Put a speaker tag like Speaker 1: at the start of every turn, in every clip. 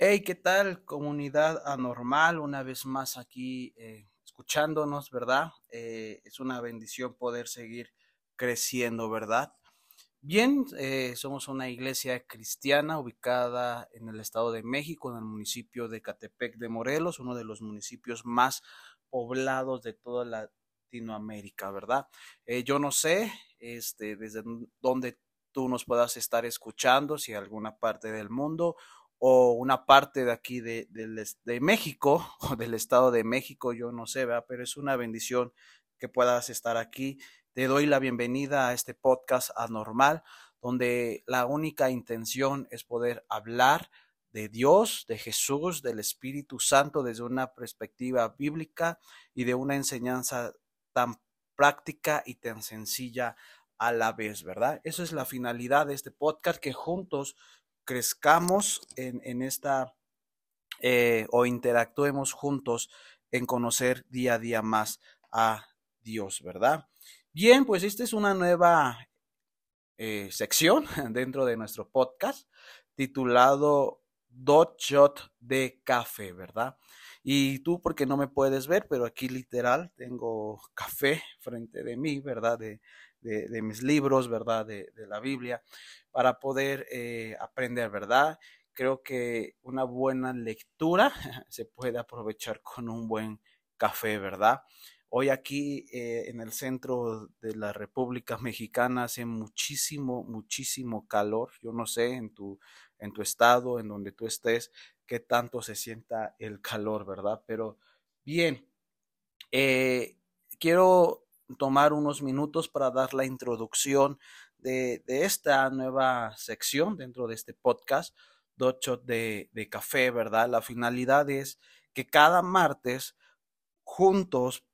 Speaker 1: Hey, ¿qué tal, comunidad anormal? Una vez más aquí eh, escuchándonos, ¿verdad? Eh, es una bendición poder seguir creciendo, ¿verdad? Bien, eh, somos una iglesia cristiana ubicada en el Estado de México, en el municipio de Catepec de Morelos, uno de los municipios más poblados de toda Latinoamérica, ¿verdad? yo no sé este, desde dónde tú nos puedas estar escuchando, si alguna parte del mundo o una parte de aquí de, de, México o del Estado de México, yo no sé, ¿verdad? pero es una bendición que puedas estar aquí. Te doy la bienvenida a este podcast anormal, donde la única intención es poder hablar de Dios, de Jesús, del Espíritu Santo desde una perspectiva bíblica y de una enseñanza tan práctica y tan sencilla a la vez, ¿verdad? Eso es la finalidad de este podcast, que juntos crezcamos en, esta eh, o interactuemos juntos en conocer día a día más a Dios, ¿verdad? Bien, pues esta es una nueva eh, sección dentro de nuestro podcast titulado Dot Shot de Café, ¿verdad? Y tú, porque no me puedes ver, pero aquí literal tengo café frente de mí, ¿verdad? De, mis libros, ¿verdad? De, la Biblia, para poder eh, aprender, ¿verdad? Creo que una buena lectura se puede aprovechar con un buen café, ¿verdad? Hoy aquí eh, en el centro de la República Mexicana hace muchísimo, muchísimo calor. Yo no sé en tu, en tu estado, en donde tú estés, qué tanto se sienta el calor, ¿verdad? Pero bien, eh, quiero tomar unos minutos para dar la introducción de, esta nueva sección dentro de este podcast, Docho de, de Café, ¿verdad? La finalidad es que cada martes juntos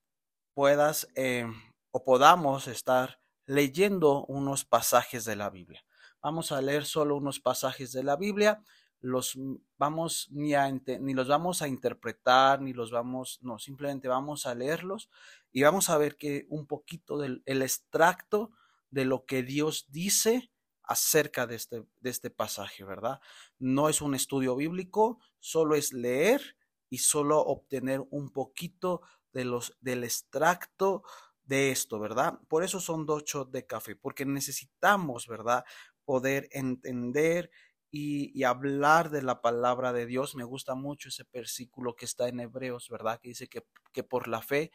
Speaker 1: puedas eh, o podamos estar leyendo unos pasajes de la Biblia. Vamos a leer solo unos pasajes de la Biblia los vamos ni, a, ni los vamos a interpretar, ni los vamos, no, simplemente vamos a leerlos y vamos a ver que un poquito del el extracto de lo que Dios dice acerca de este, de este pasaje, ¿verdad? No es un estudio bíblico, solo es leer y solo obtener un poquito de los, del extracto de esto, ¿verdad? Por eso son dos shots de café, porque necesitamos, ¿verdad? Poder entender y, hablar de la palabra de Dios. Me gusta mucho ese versículo que está en Hebreos, ¿verdad? Que dice que, que por la fe,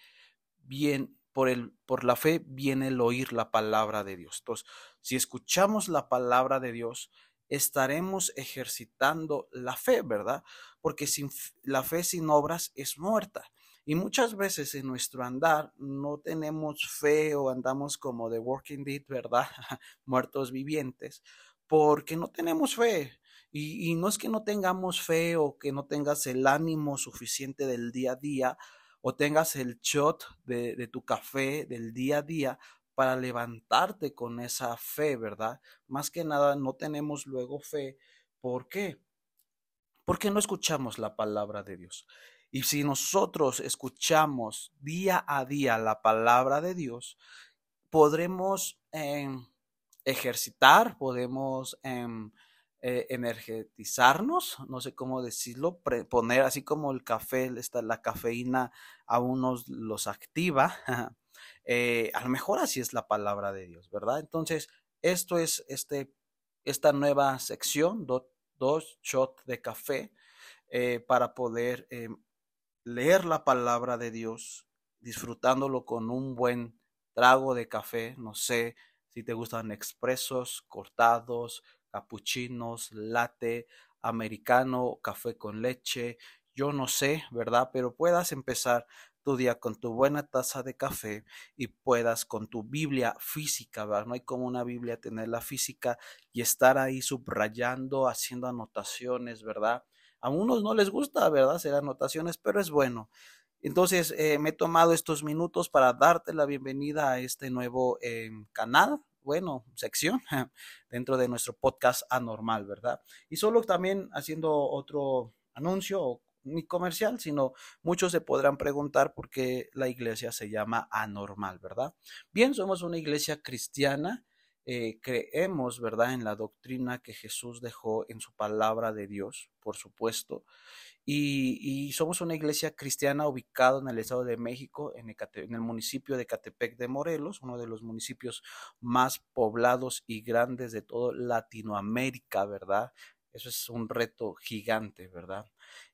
Speaker 1: bien, por, el, por la fe viene el oír la palabra de Dios. Entonces, si escuchamos la palabra de Dios, estaremos ejercitando la fe, ¿verdad? Porque sin, la fe sin obras es muerta. Y muchas veces en nuestro andar no tenemos fe o andamos como de working dead, ¿verdad? Muertos vivientes, porque no tenemos fe. Y, no es que no tengamos fe o que no tengas el ánimo suficiente del día a día o tengas el shot de, de tu café del día a día para levantarte con esa fe, ¿verdad? Más que nada no tenemos luego fe. ¿Por qué? Porque no escuchamos la palabra de Dios. Y si nosotros escuchamos día a día la palabra de Dios, podremos em, ejercitar, podemos em, eh, energetizarnos, no sé cómo decirlo, poner así como el café, la cafeína a unos los activa. Eh, a lo mejor así es la palabra de Dios, ¿verdad? Entonces, esto es este, esta nueva sección, dos shots de café, eh, para poder leer la palabra de Dios, disfrutándolo con un buen trago de café, no sé, si te gustan expresos, cortados, capuchinos, latte, americano, café con leche, yo no sé, ¿verdad? Pero puedas empezar tu día con tu buena taza de café y puedas con tu Biblia física, ¿verdad? No hay como una Biblia tenerla física y estar ahí subrayando, haciendo anotaciones, ¿verdad? A unos no les gusta, ¿verdad? Hacer anotaciones, pero es bueno. Entonces, eh, me he tomado estos minutos para darte la bienvenida a este nuevo em, canal, bueno, sección dentro de nuestro podcast anormal, ¿verdad? Y solo también haciendo otro anuncio, ni comercial, sino muchos se podrán preguntar por qué la iglesia se llama anormal, ¿verdad? Bien, somos una iglesia cristiana eh, creemos, ¿verdad?, en la doctrina que Jesús dejó en su palabra de Dios, por supuesto. Y, somos una iglesia cristiana ubicada en el Estado de México, en el, municipio de Catepec de Morelos, uno de los municipios más poblados y grandes de toda Latinoamérica, ¿verdad? Eso es un reto gigante, ¿verdad?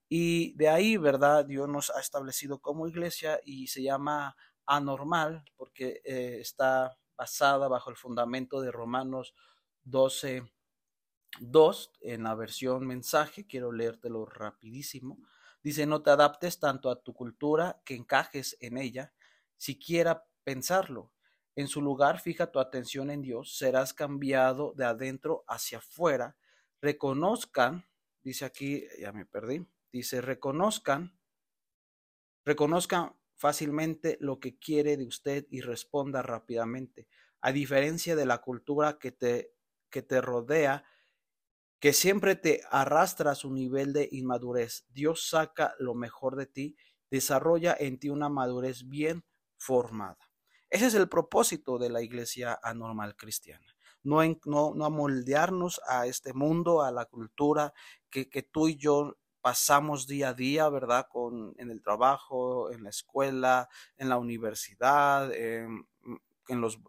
Speaker 1: Y de ahí, ¿verdad? Dios nos ha establecido como iglesia y se llama anormal porque eh, está basada bajo el fundamento de Romanos 12, 2 en la versión mensaje, quiero leértelo rapidísimo. Dice, no te adaptes tanto a tu cultura que encajes en ella, siquiera pensarlo. En su lugar, fija tu atención en Dios, serás cambiado de adentro hacia afuera. Reconozcan, dice aquí, ya me perdí, dice, reconozcan, reconozcan fácilmente lo que quiere de usted y responda rápidamente. A diferencia de la cultura que te, que te rodea, que siempre te arrastra a su nivel de inmadurez. Dios saca lo mejor de ti, desarrolla en ti una madurez bien formada. Ese es el propósito de la iglesia anormal cristiana. No, no, no amoldearnos a este mundo, a la cultura que, que tú y yo pasamos día a día, ¿verdad? Con, en el trabajo, en la escuela, en la universidad, en, los,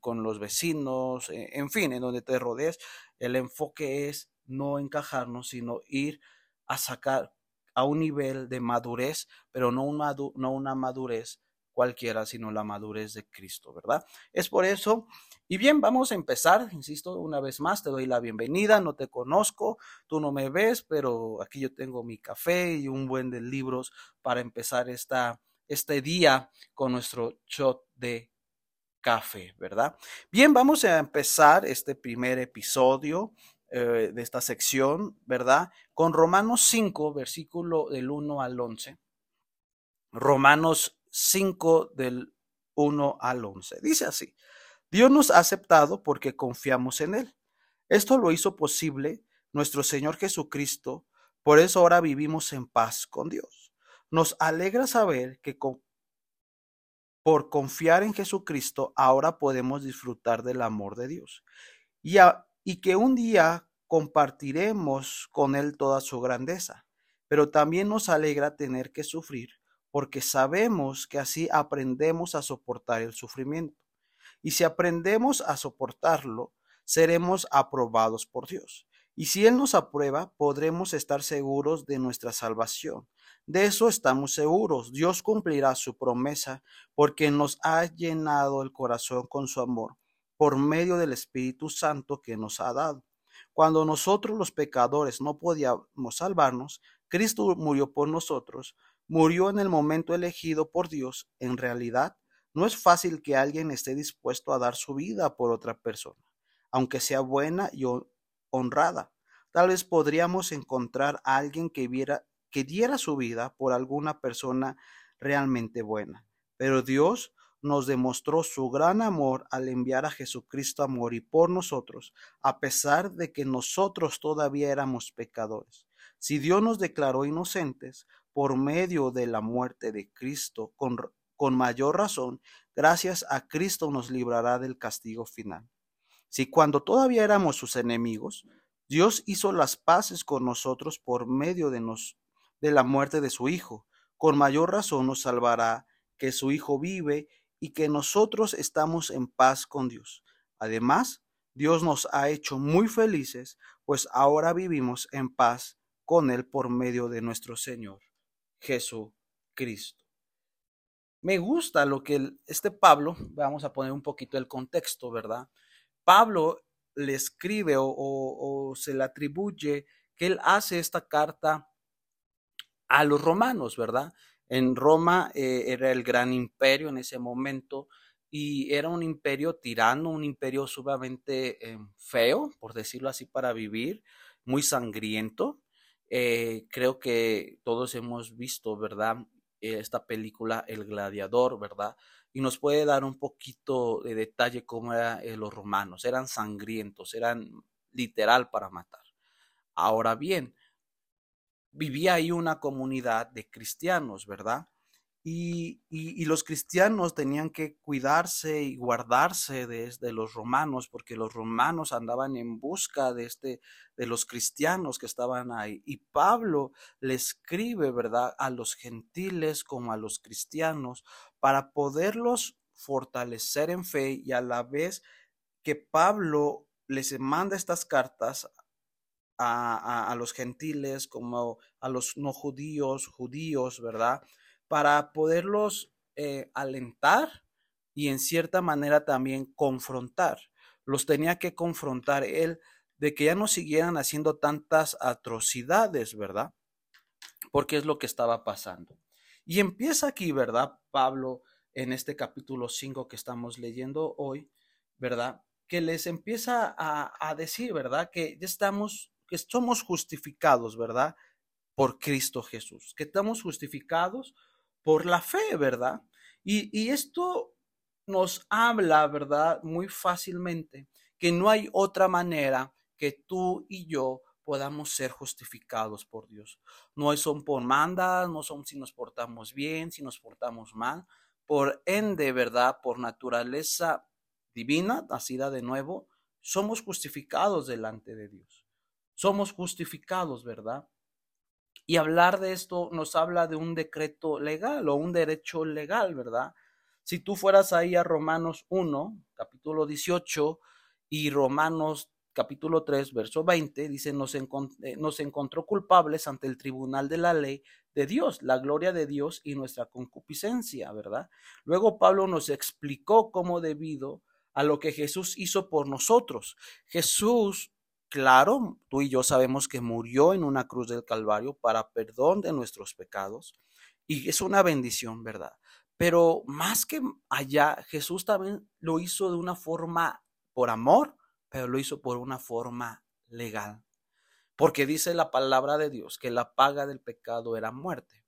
Speaker 1: con los vecinos, e, en fin, en donde te rodees. El enfoque es no encajarnos, sino ir a sacar a un nivel de madurez, pero no una, no una madurez cualquiera, sino la madurez de Cristo, ¿verdad? Es por eso. Y bien, vamos a empezar, insisto, una vez más, te doy la bienvenida, no te conozco, tú no me ves, pero aquí yo tengo mi café y un buen de libros para empezar esta, este día con nuestro shot de café, ¿verdad? Bien, vamos a empezar este primer episodio eh, de esta sección, ¿verdad? Con Romanos 5, versículo del 1 al 11. Romanos 5 del 1 al 11. Dice así, Dios nos ha aceptado porque confiamos en Él. Esto lo hizo posible nuestro Señor Jesucristo, por eso ahora vivimos en paz con Dios. Nos alegra saber que por confiar en Jesucristo ahora podemos disfrutar del amor de Dios y, y que un día compartiremos con Él toda su grandeza. Pero también nos alegra tener que sufrir porque sabemos que así aprendemos a soportar el sufrimiento. Y si aprendemos a soportarlo, seremos aprobados por Dios. Y si Él nos aprueba, podremos estar seguros de nuestra salvación. De eso estamos seguros. Dios cumplirá su promesa porque nos ha llenado el corazón con su amor por medio del Espíritu Santo que nos ha dado. Cuando nosotros los pecadores no podíamos salvarnos, Cristo murió por nosotros murió en el momento elegido por Dios, en realidad no es fácil que alguien esté dispuesto a dar su vida por otra persona, aunque sea buena y honrada. Tal vez podríamos encontrar a alguien que, viera, que diera su vida por alguna persona realmente buena. Pero Dios nos demostró su gran amor al enviar a Jesucristo a morir por nosotros, a pesar de que nosotros todavía éramos pecadores. Si Dios nos declaró inocentes, por medio de la muerte de Cristo, con, con mayor razón, gracias a Cristo nos librará del castigo final. Si cuando todavía éramos sus enemigos, Dios hizo las paces con nosotros por medio de, nos, de la muerte de su Hijo, con mayor razón nos salvará que su Hijo vive y que nosotros estamos en paz con Dios. Además, Dios nos ha hecho muy felices, pues ahora vivimos en paz con Él por medio de nuestro Señor Jesucristo. Me gusta lo que este Pablo, vamos a poner un poquito el contexto, ¿verdad? Pablo le escribe o, se le atribuye que él hace esta carta a los romanos, ¿verdad? En Roma eh, era el gran imperio en ese momento y era un imperio tirano, un imperio sumamente eh, feo, por decirlo así, para vivir, muy sangriento. Eh, creo que todos hemos visto, ¿verdad? Esta película El Gladiador, ¿verdad? Y nos puede dar un poquito de detalle cómo eran eh, los romanos. Eran sangrientos, eran literal para matar. Ahora bien, vivía ahí una comunidad de cristianos, ¿verdad? Y, los cristianos tenían que cuidarse y guardarse de, de, los romanos, porque los romanos andaban en busca de, este, de los cristianos que estaban ahí. Y Pablo le escribe, ¿verdad?, a los gentiles como a los cristianos, para poderlos fortalecer en fe y a la vez que Pablo les manda estas cartas a, a los gentiles como a los no judíos, judíos, ¿verdad? Para poderlos eh, alentar y en cierta manera también confrontar. Los tenía que confrontar él de que ya no siguieran haciendo tantas atrocidades, ¿verdad? Porque es lo que estaba pasando. Y empieza aquí, ¿verdad? Pablo, en este capítulo 5 que estamos leyendo hoy, ¿verdad? Que les empieza a, a decir, ¿verdad? Que ya estamos, que somos justificados, ¿verdad? Por Cristo Jesús, que estamos justificados por la fe, ¿verdad? Y, esto nos habla, ¿verdad? Muy fácilmente que no hay otra manera que tú y yo podamos ser justificados por Dios. No son por mandas, no son si nos portamos bien, si nos portamos mal. Por ende, ¿verdad? Por naturaleza divina, nacida de nuevo, somos justificados delante de Dios. Somos justificados, ¿verdad? Y hablar de esto nos habla de un decreto legal o un derecho legal, ¿verdad? Si tú fueras ahí a Romanos 1, capítulo 18, y Romanos capítulo 3, verso 20, dice, nos, eh, nos encontró culpables ante el tribunal de la ley de Dios, la gloria de Dios y nuestra concupiscencia, ¿verdad? Luego Pablo nos explicó cómo debido a lo que Jesús hizo por nosotros. Jesús Claro, tú y yo sabemos que murió en una cruz del Calvario para perdón de nuestros pecados y es una bendición, ¿verdad? Pero más que allá, Jesús también lo hizo de una forma por amor, pero lo hizo por una forma legal. Porque dice la palabra de Dios que la paga del pecado era muerte.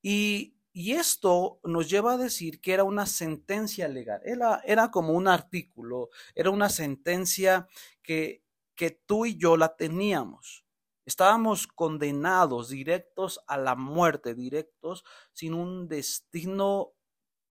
Speaker 1: Y, y esto nos lleva a decir que era una sentencia legal, era, era como un artículo, era una sentencia que que tú y yo la teníamos. Estábamos condenados, directos a la muerte, directos sin un destino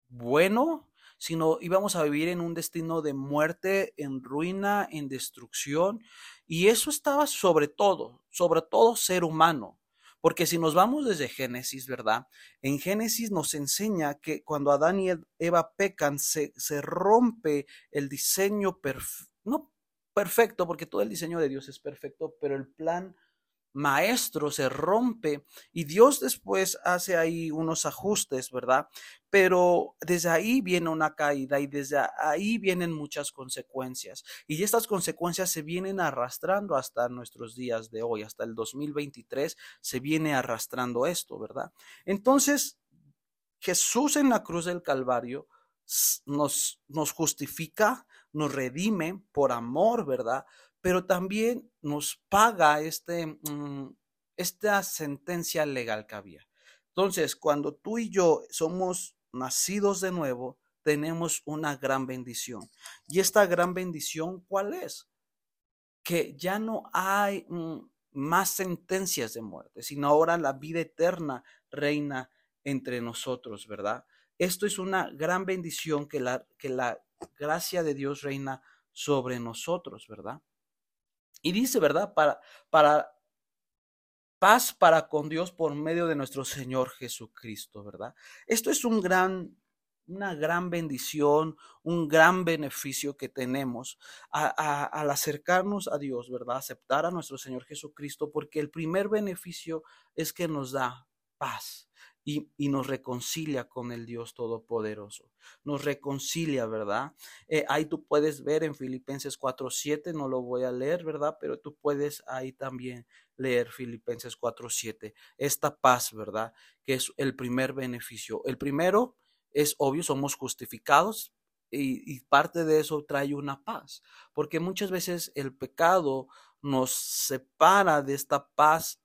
Speaker 1: bueno, sino íbamos a vivir en un destino de muerte, en ruina, en destrucción. Y eso estaba sobre todo, sobre todo ser humano. Porque si nos vamos desde Génesis, ¿verdad? En Génesis nos enseña que cuando Adán y Eva pecan, se, se rompe el diseño perfecto, no perfecto, porque todo el diseño de Dios es perfecto, pero el plan maestro se rompe y Dios después hace ahí unos ajustes, ¿verdad? Pero desde ahí viene una caída y desde ahí vienen muchas consecuencias y estas consecuencias se vienen arrastrando hasta nuestros días de hoy, hasta el 2023 se viene arrastrando esto, ¿verdad? Entonces, Jesús en la cruz del Calvario nos, nos justifica, nos redime por amor, ¿verdad? Pero también nos paga este, mm, esta sentencia legal que había. Entonces, cuando tú y yo somos nacidos de nuevo, tenemos una gran bendición. Y esta gran bendición, ¿cuál es? Que ya no hay mm, más sentencias de muerte, sino ahora la vida eterna reina entre nosotros, ¿verdad? Esto es una gran bendición que la, que la gracia de Dios reina sobre nosotros, ¿verdad? Y dice, ¿verdad? Para, para paz para con Dios por medio de nuestro Señor Jesucristo, ¿verdad? Esto es un gran, una gran bendición, un gran beneficio que tenemos al acercarnos a Dios, ¿verdad? Aceptar a nuestro Señor Jesucristo, porque el primer beneficio es que nos da paz y, nos reconcilia con el Dios Todopoderoso. Nos reconcilia, ¿verdad? Eh, ahí tú puedes ver en Filipenses 4.7, no lo voy a leer, ¿verdad? Pero tú puedes ahí también leer Filipenses 4.7. Esta paz, ¿verdad? Que es el primer beneficio. El primero es obvio, somos justificados. Y, y parte de eso trae una paz, porque muchas veces el pecado nos separa de esta paz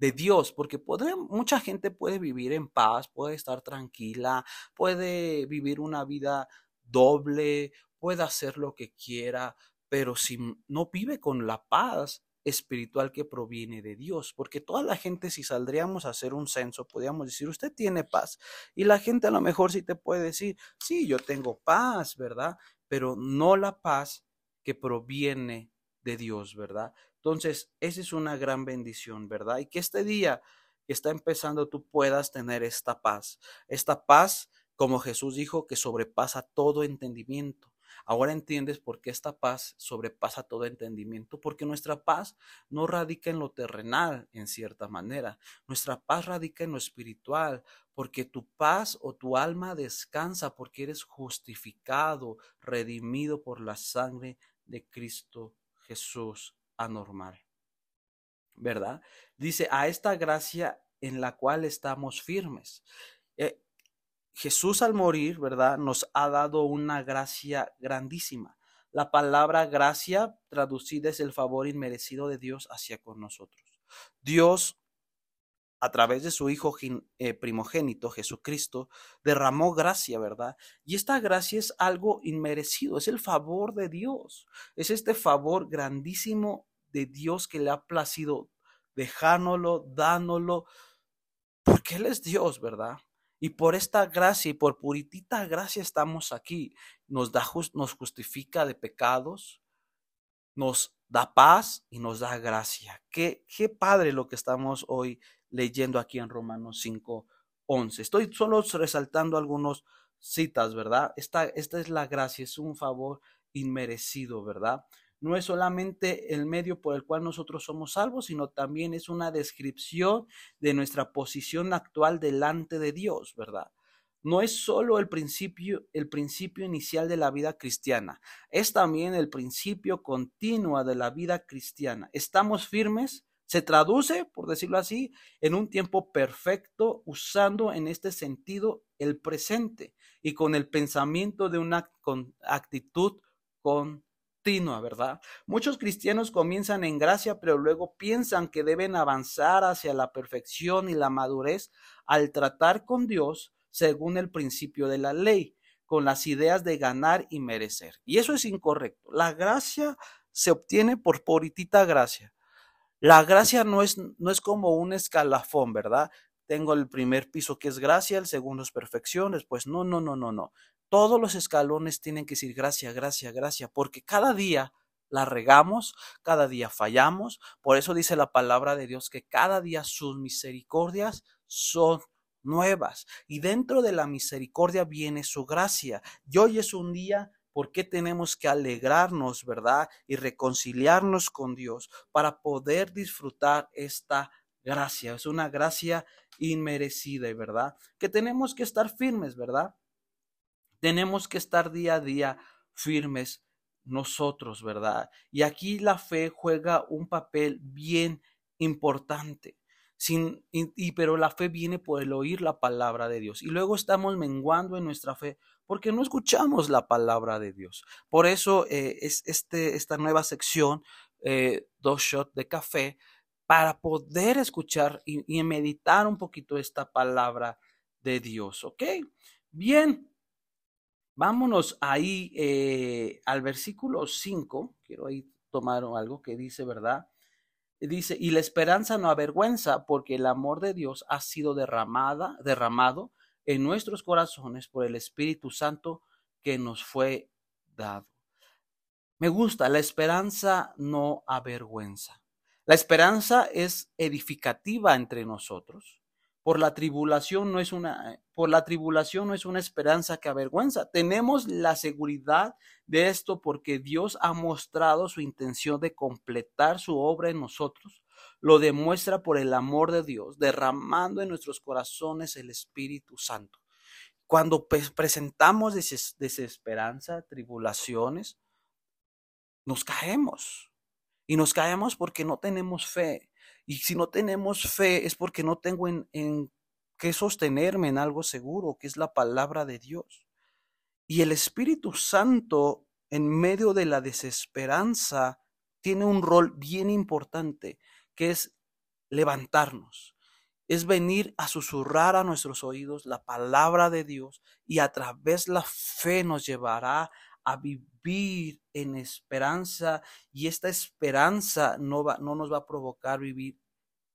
Speaker 1: de Dios, porque puede, mucha gente puede vivir en paz, puede estar tranquila, puede vivir una vida doble, puede hacer lo que quiera, pero si no vive con la paz, espiritual que proviene de Dios, porque toda la gente si saldríamos a hacer un censo, podríamos decir, usted tiene paz. Y la gente a lo mejor sí te puede decir, sí, yo tengo paz, ¿verdad? Pero no la paz que proviene de Dios, ¿verdad? Entonces, esa es una gran bendición, ¿verdad? Y que este día que está empezando tú puedas tener esta paz, esta paz, como Jesús dijo, que sobrepasa todo entendimiento. Ahora entiendes por qué esta paz sobrepasa todo entendimiento, porque nuestra paz no radica en lo terrenal, en cierta manera. Nuestra paz radica en lo espiritual, porque tu paz o tu alma descansa porque eres justificado, redimido por la sangre de Cristo Jesús anormal. ¿Verdad? Dice, a esta gracia en la cual estamos firmes. Eh, Jesús al morir, ¿verdad? Nos ha dado una gracia grandísima. La palabra gracia traducida es el favor inmerecido de Dios hacia con nosotros. Dios, a través de su Hijo eh, primogénito, Jesucristo, derramó gracia, ¿verdad? Y esta gracia es algo inmerecido, es el favor de Dios. Es este favor grandísimo de Dios que le ha placido dejárnoslo, dándolo, porque Él es Dios, ¿verdad? Y por esta gracia y por puritita gracia estamos aquí. Nos, da, nos justifica de pecados, nos da paz y nos da gracia. Qué, qué padre lo que estamos hoy leyendo aquí en Romanos 5, 11. Estoy solo resaltando algunas citas, ¿verdad? Esta, esta es la gracia, es un favor inmerecido, ¿verdad? No es solamente el medio por el cual nosotros somos salvos, sino también es una descripción de nuestra posición actual delante de Dios, ¿verdad? No es solo el principio, el principio inicial de la vida cristiana, es también el principio continuo de la vida cristiana. Estamos firmes, se traduce, por decirlo así, en un tiempo perfecto, usando en este sentido el presente y con el pensamiento de una actitud con ¿verdad? Muchos cristianos comienzan en gracia, pero luego piensan que deben avanzar hacia la perfección y la madurez al tratar con Dios según el principio de la ley, con las ideas de ganar y merecer. Y eso es incorrecto. La gracia se obtiene por puritita gracia. La gracia no es, no es como un escalafón, ¿verdad? Tengo el primer piso que es gracia, el segundo es perfección, después no, no, no, no, no todos los escalones tienen que decir gracia, gracia, gracia, porque cada día la regamos, cada día fallamos. Por eso dice la palabra de Dios que cada día sus misericordias son nuevas. Y dentro de la misericordia viene su gracia. Y hoy es un día ¿Por qué tenemos que alegrarnos, verdad? Y reconciliarnos con Dios para poder disfrutar esta gracia. Es una gracia inmerecida, ¿verdad? Que tenemos que estar firmes, ¿verdad? Tenemos que estar día a día firmes nosotros, ¿verdad? Y aquí la fe juega un papel bien importante. Sin, y, pero la fe viene por el oír la palabra de Dios. Y luego estamos menguando en nuestra fe porque no escuchamos la palabra de Dios. Por eso eh, es este, esta nueva sección, eh, dos shots de café, para poder escuchar y, y meditar un poquito esta palabra de Dios. ¿Ok? Bien, Vámonos ahí eh, al versículo 5, quiero ahí tomar algo que dice, ¿verdad? Dice, y la esperanza no avergüenza porque el amor de Dios ha sido derramada, derramado en nuestros corazones por el Espíritu Santo que nos fue dado. Me gusta, la esperanza no avergüenza. La esperanza es edificativa entre nosotros. Por la tribulación no es una por la tribulación no es una esperanza que avergüenza. Tenemos la seguridad de esto porque Dios ha mostrado su intención de completar su obra en nosotros. Lo demuestra por el amor de Dios, derramando en nuestros corazones el Espíritu Santo. Cuando presentamos desesperanza, tribulaciones, nos caemos. Y nos caemos porque no tenemos fe. Y si no tenemos fe es porque no tengo en, en qué sostenerme en algo seguro, que es la palabra de Dios. Y el Espíritu Santo, en medio de la desesperanza, tiene un rol bien importante, que es levantarnos, es venir a susurrar a nuestros oídos la palabra de Dios y a través la fe nos llevará a vivir en esperanza y esta esperanza no, va, no nos va a provocar vivir,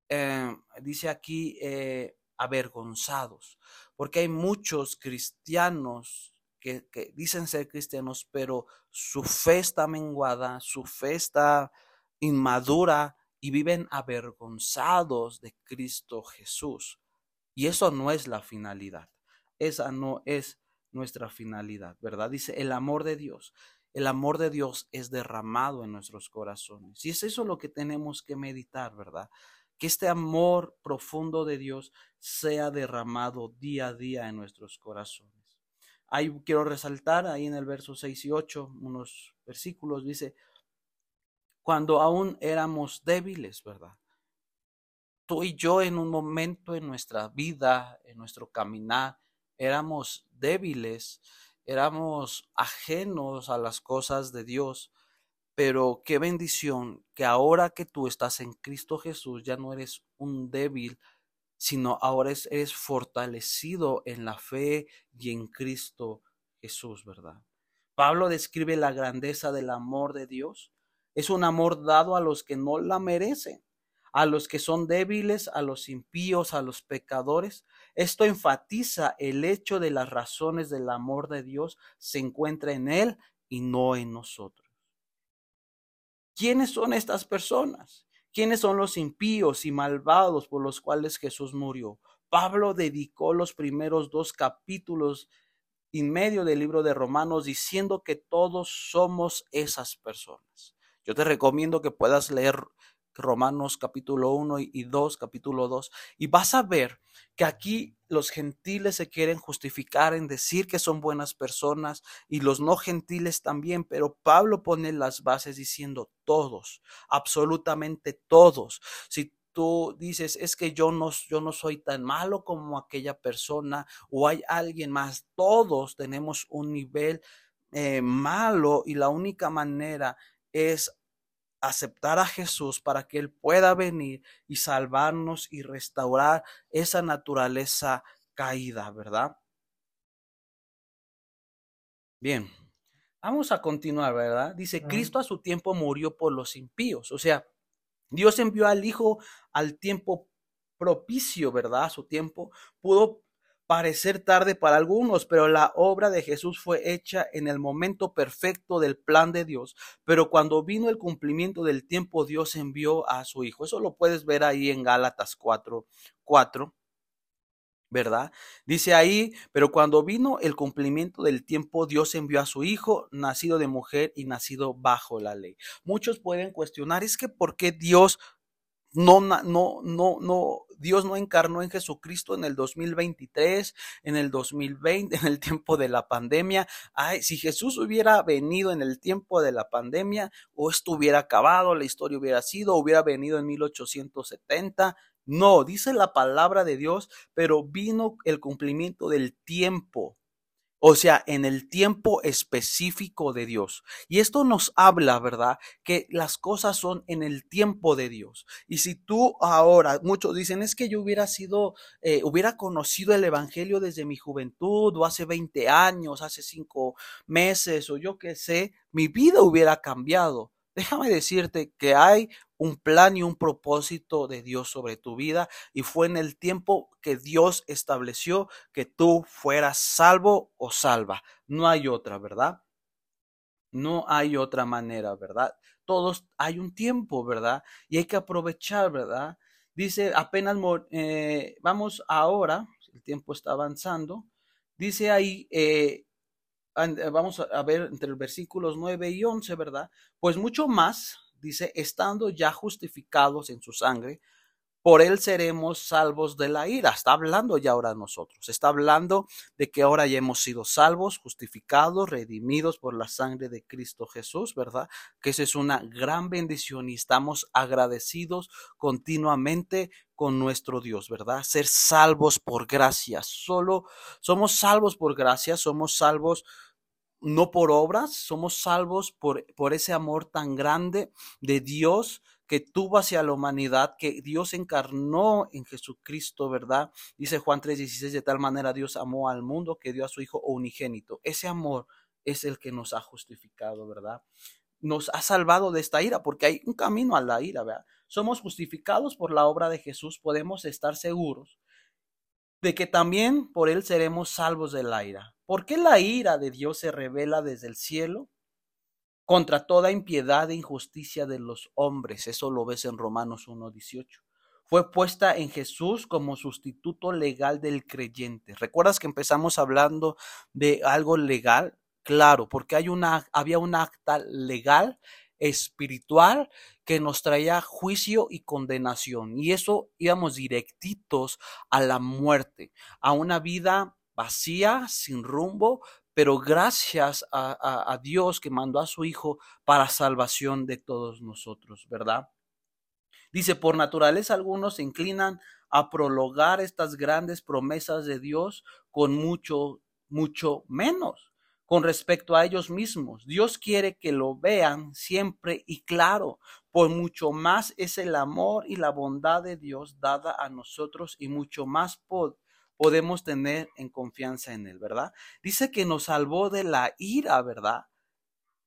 Speaker 1: eh, dice aquí, eh, avergonzados, porque hay muchos cristianos que, que, dicen ser cristianos, pero su fe está menguada, su fe está inmadura y viven avergonzados de Cristo Jesús. Y eso no es la finalidad. Esa no es nuestra finalidad, ¿verdad? Dice el amor de Dios. El amor de Dios es derramado en nuestros corazones. Y es eso lo que tenemos que meditar, ¿verdad? Que este amor profundo de Dios sea derramado día a día en nuestros corazones. Ahí quiero resaltar, ahí en el verso 6 y 8, unos versículos, dice, cuando aún éramos débiles, ¿verdad? Tú y yo en un momento en nuestra vida, en nuestro caminar, éramos débiles, éramos ajenos a las cosas de Dios, pero qué bendición que ahora que tú estás en Cristo Jesús ya no eres un débil, sino ahora eres fortalecido en la fe y en Cristo Jesús, ¿verdad? Pablo describe la grandeza del amor de Dios. Es un amor dado a los que no la merecen a los que son débiles, a los impíos, a los pecadores. Esto enfatiza el hecho de las razones del amor de Dios se encuentra en Él y no en nosotros. ¿Quiénes son estas personas? ¿Quiénes son los impíos y malvados por los cuales Jesús murió? Pablo dedicó los primeros dos capítulos y medio del libro de Romanos diciendo que todos somos esas personas. Yo te recomiendo que puedas leer Romanos capítulo 1 y 2, capítulo 2, y vas a ver que aquí los gentiles se quieren justificar en decir que son buenas personas y los no gentiles también, pero Pablo pone las bases diciendo todos, absolutamente todos. Si tú dices, es que yo no, yo no soy tan malo como aquella persona o hay alguien más, todos tenemos un nivel eh, malo y la única manera es aceptar a Jesús para que Él pueda venir y salvarnos y restaurar esa naturaleza caída, ¿verdad? Bien, vamos a continuar, ¿verdad? Dice, Cristo a su tiempo murió por los impíos, o sea, Dios envió al Hijo al tiempo propicio, ¿verdad? A su tiempo pudo parecer tarde para algunos, pero la obra de Jesús fue hecha en el momento perfecto del plan de Dios. Pero cuando vino el cumplimiento del tiempo, Dios envió a su Hijo. Eso lo puedes ver ahí en Gálatas 4, 4. ¿verdad? Dice ahí, pero cuando vino el cumplimiento del tiempo, Dios envió a su hijo, nacido de mujer y nacido bajo la ley. Muchos pueden cuestionar, es que ¿por qué Dios no, no, no, no, Dios no encarnó en Jesucristo en el 2023, en el 2020, en el tiempo de la pandemia. Ay, si Jesús hubiera venido en el tiempo de la pandemia, o estuviera acabado, la historia hubiera sido, hubiera venido en 1870. No, dice la palabra de Dios, pero vino el cumplimiento del tiempo o sea, en el tiempo específico de Dios. Y esto nos habla, ¿verdad? Que las cosas son en el tiempo de Dios. Y si tú ahora, muchos dicen, es que yo hubiera sido, eh, hubiera conocido el Evangelio desde mi juventud o hace 20 años, hace 5 meses o yo qué sé, mi vida hubiera cambiado. Déjame decirte que hay un plan y un propósito de Dios sobre tu vida y fue en el tiempo que Dios estableció que tú fueras salvo o salva. No hay otra, ¿verdad? No hay otra manera, ¿verdad? Todos hay un tiempo, ¿verdad? Y hay que aprovechar, ¿verdad? Dice, apenas eh, vamos ahora, el tiempo está avanzando. Dice ahí, eh, vamos a ver entre los versículos 9 y 11, ¿verdad? Pues mucho más dice, estando ya justificados en su sangre, por él seremos salvos de la ira. Está hablando ya ahora nosotros. Está hablando de que ahora ya hemos sido salvos, justificados, redimidos por la sangre de Cristo Jesús, ¿verdad? Que esa es una gran bendición y estamos agradecidos continuamente con nuestro Dios, ¿verdad? Ser salvos por gracia. Solo somos salvos por gracia, somos salvos no por obras, somos salvos por, por ese amor tan grande de Dios que tuvo hacia la humanidad, que Dios encarnó en Jesucristo, ¿verdad? Dice Juan 3:16, de tal manera Dios amó al mundo que dio a su Hijo unigénito. Ese amor es el que nos ha justificado, ¿verdad? Nos ha salvado de esta ira, porque hay un camino a la ira, ¿verdad? Somos justificados por la obra de Jesús, podemos estar seguros de que también por él seremos salvos de la ira. ¿Por qué la ira de Dios se revela desde el cielo? Contra toda impiedad e injusticia de los hombres. Eso lo ves en Romanos 1.18 fue puesta en Jesús como sustituto legal del creyente. ¿Recuerdas que empezamos hablando de algo legal? Claro, porque hay una, había un acta legal espiritual que nos traía juicio y condenación. Y eso íbamos directitos a la muerte, a una vida vacía, sin rumbo, pero gracias a, Dios que mandó a su Hijo para salvación de todos nosotros, ¿verdad? Dice, por naturaleza algunos se inclinan a prologar estas grandes promesas de Dios con mucho, mucho menos con respecto a ellos mismos. Dios quiere que lo vean siempre y claro, por mucho más es el amor y la bondad de Dios dada a nosotros y mucho más podemos tener en confianza en Él, ¿verdad? Dice que nos salvó de la ira, ¿verdad?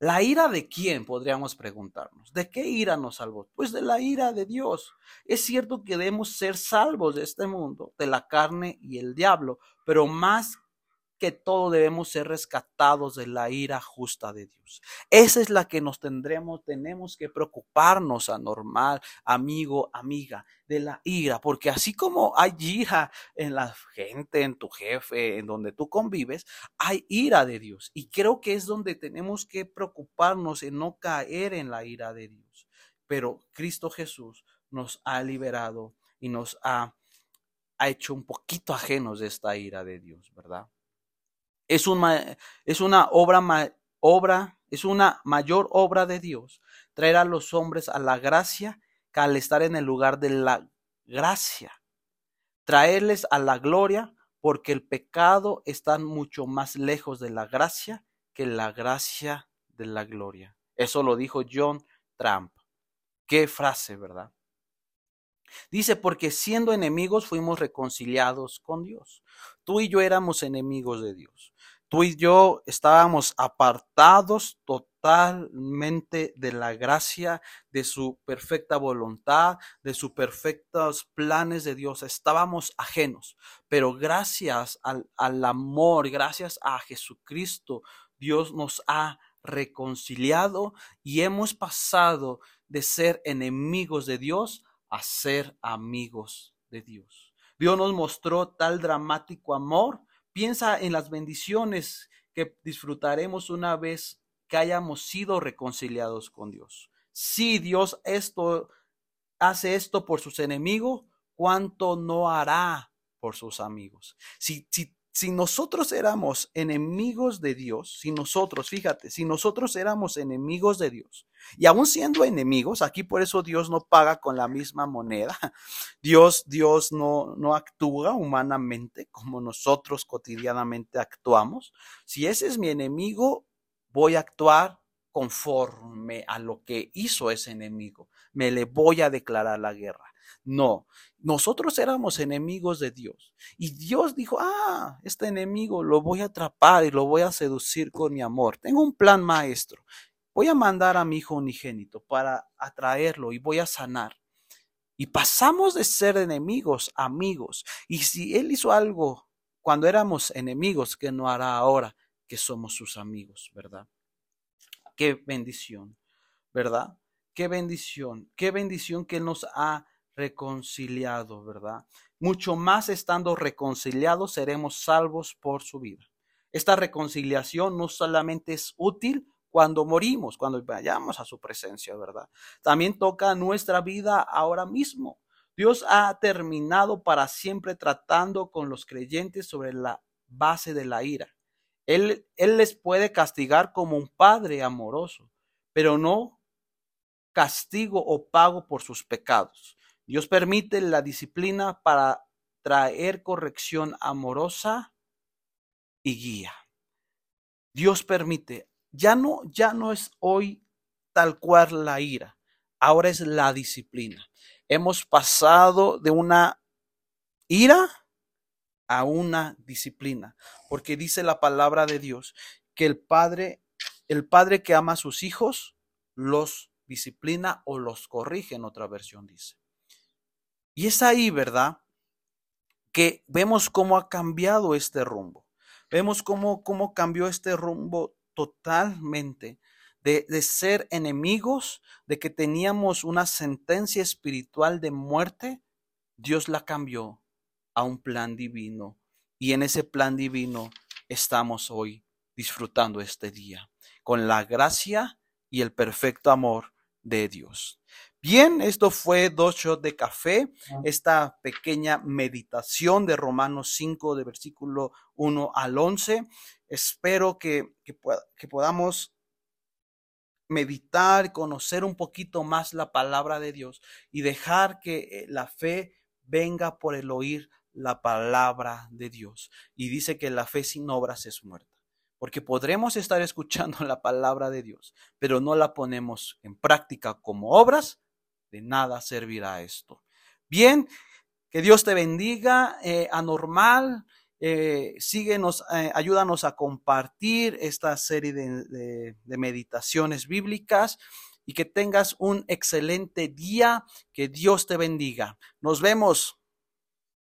Speaker 1: ¿La ira de quién? Podríamos preguntarnos. ¿De qué ira nos salvó? Pues de la ira de Dios. Es cierto que debemos ser salvos de este mundo, de la carne y el diablo, pero más que todo debemos ser rescatados de la ira justa de Dios. Esa es la que nos tendremos, tenemos que preocuparnos, anormal, amigo, amiga, de la ira, porque así como hay ira en la gente, en tu jefe, en donde tú convives, hay ira de Dios. Y creo que es donde tenemos que preocuparnos en no caer en la ira de Dios. Pero Cristo Jesús nos ha liberado y nos ha, ha hecho un poquito ajenos de esta ira de Dios, ¿verdad? Es una, es una obra, obra, es una mayor obra de Dios traer a los hombres a la gracia que al estar en el lugar de la gracia. Traerles a la gloria porque el pecado está mucho más lejos de la gracia que la gracia de la gloria. Eso lo dijo John Trump. Qué frase, ¿verdad? Dice, porque siendo enemigos fuimos reconciliados con Dios. Tú y yo éramos enemigos de Dios. Tú y yo estábamos apartados totalmente de la gracia, de su perfecta voluntad, de sus perfectos planes de Dios. Estábamos ajenos, pero gracias al, al amor, gracias a Jesucristo, Dios nos ha reconciliado y hemos pasado de ser enemigos de Dios a ser amigos de Dios. Dios nos mostró tal dramático amor Piensa en las bendiciones que disfrutaremos una vez que hayamos sido reconciliados con Dios. Si Dios esto hace esto por sus enemigos, ¿cuánto no hará por sus amigos? Si, si si nosotros éramos enemigos de Dios, si nosotros, fíjate, si nosotros éramos enemigos de Dios, y aún siendo enemigos, aquí por eso Dios no paga con la misma moneda, Dios, Dios no, no actúa humanamente como nosotros cotidianamente actuamos. Si ese es mi enemigo, voy a actuar conforme a lo que hizo ese enemigo. Me le voy a declarar la guerra. No, nosotros éramos enemigos de Dios. Y Dios dijo, ah, este enemigo lo voy a atrapar y lo voy a seducir con mi amor. Tengo un plan maestro. Voy a mandar a mi hijo unigénito para atraerlo y voy a sanar. Y pasamos de ser enemigos amigos. Y si Él hizo algo cuando éramos enemigos, ¿qué no hará ahora que somos sus amigos, verdad? Qué bendición, ¿verdad? Qué bendición, qué bendición que nos ha reconciliado, ¿verdad? Mucho más estando reconciliados seremos salvos por su vida. Esta reconciliación no solamente es útil cuando morimos, cuando vayamos a su presencia, ¿verdad? También toca nuestra vida ahora mismo. Dios ha terminado para siempre tratando con los creyentes sobre la base de la ira. Él, él les puede castigar como un padre amoroso, pero no castigo o pago por sus pecados. Dios permite la disciplina para traer corrección amorosa y guía. Dios permite, ya no, ya no es hoy tal cual la ira, ahora es la disciplina. Hemos pasado de una ira a una disciplina, porque dice la palabra de Dios que el padre, el padre que ama a sus hijos, los disciplina o los corrige, en otra versión dice. Y es ahí, ¿verdad? Que vemos cómo ha cambiado este rumbo. Vemos cómo, cómo cambió este rumbo totalmente de, de, ser enemigos, de que teníamos una sentencia espiritual de muerte, Dios la cambió a un plan divino. Y en ese plan divino estamos hoy disfrutando este día, con la gracia y el perfecto amor de Dios. Bien, esto fue dos shots de café, esta pequeña meditación de Romanos 5, de versículo 1 al 11. Espero que, que, que podamos meditar, conocer un poquito más la palabra de Dios y dejar que eh, la fe venga por el oír la palabra de Dios. Y dice que la fe sin obras es muerta. Porque podremos estar escuchando la palabra de Dios, pero no la ponemos en práctica como obras, de nada servirá esto. Bien, que Dios te bendiga, eh, anormal. Eh, síguenos, eh, ayúdanos a compartir esta serie de meditaciones bíblicas y que tengas un excelente día. Que Dios te bendiga. Nos vemos.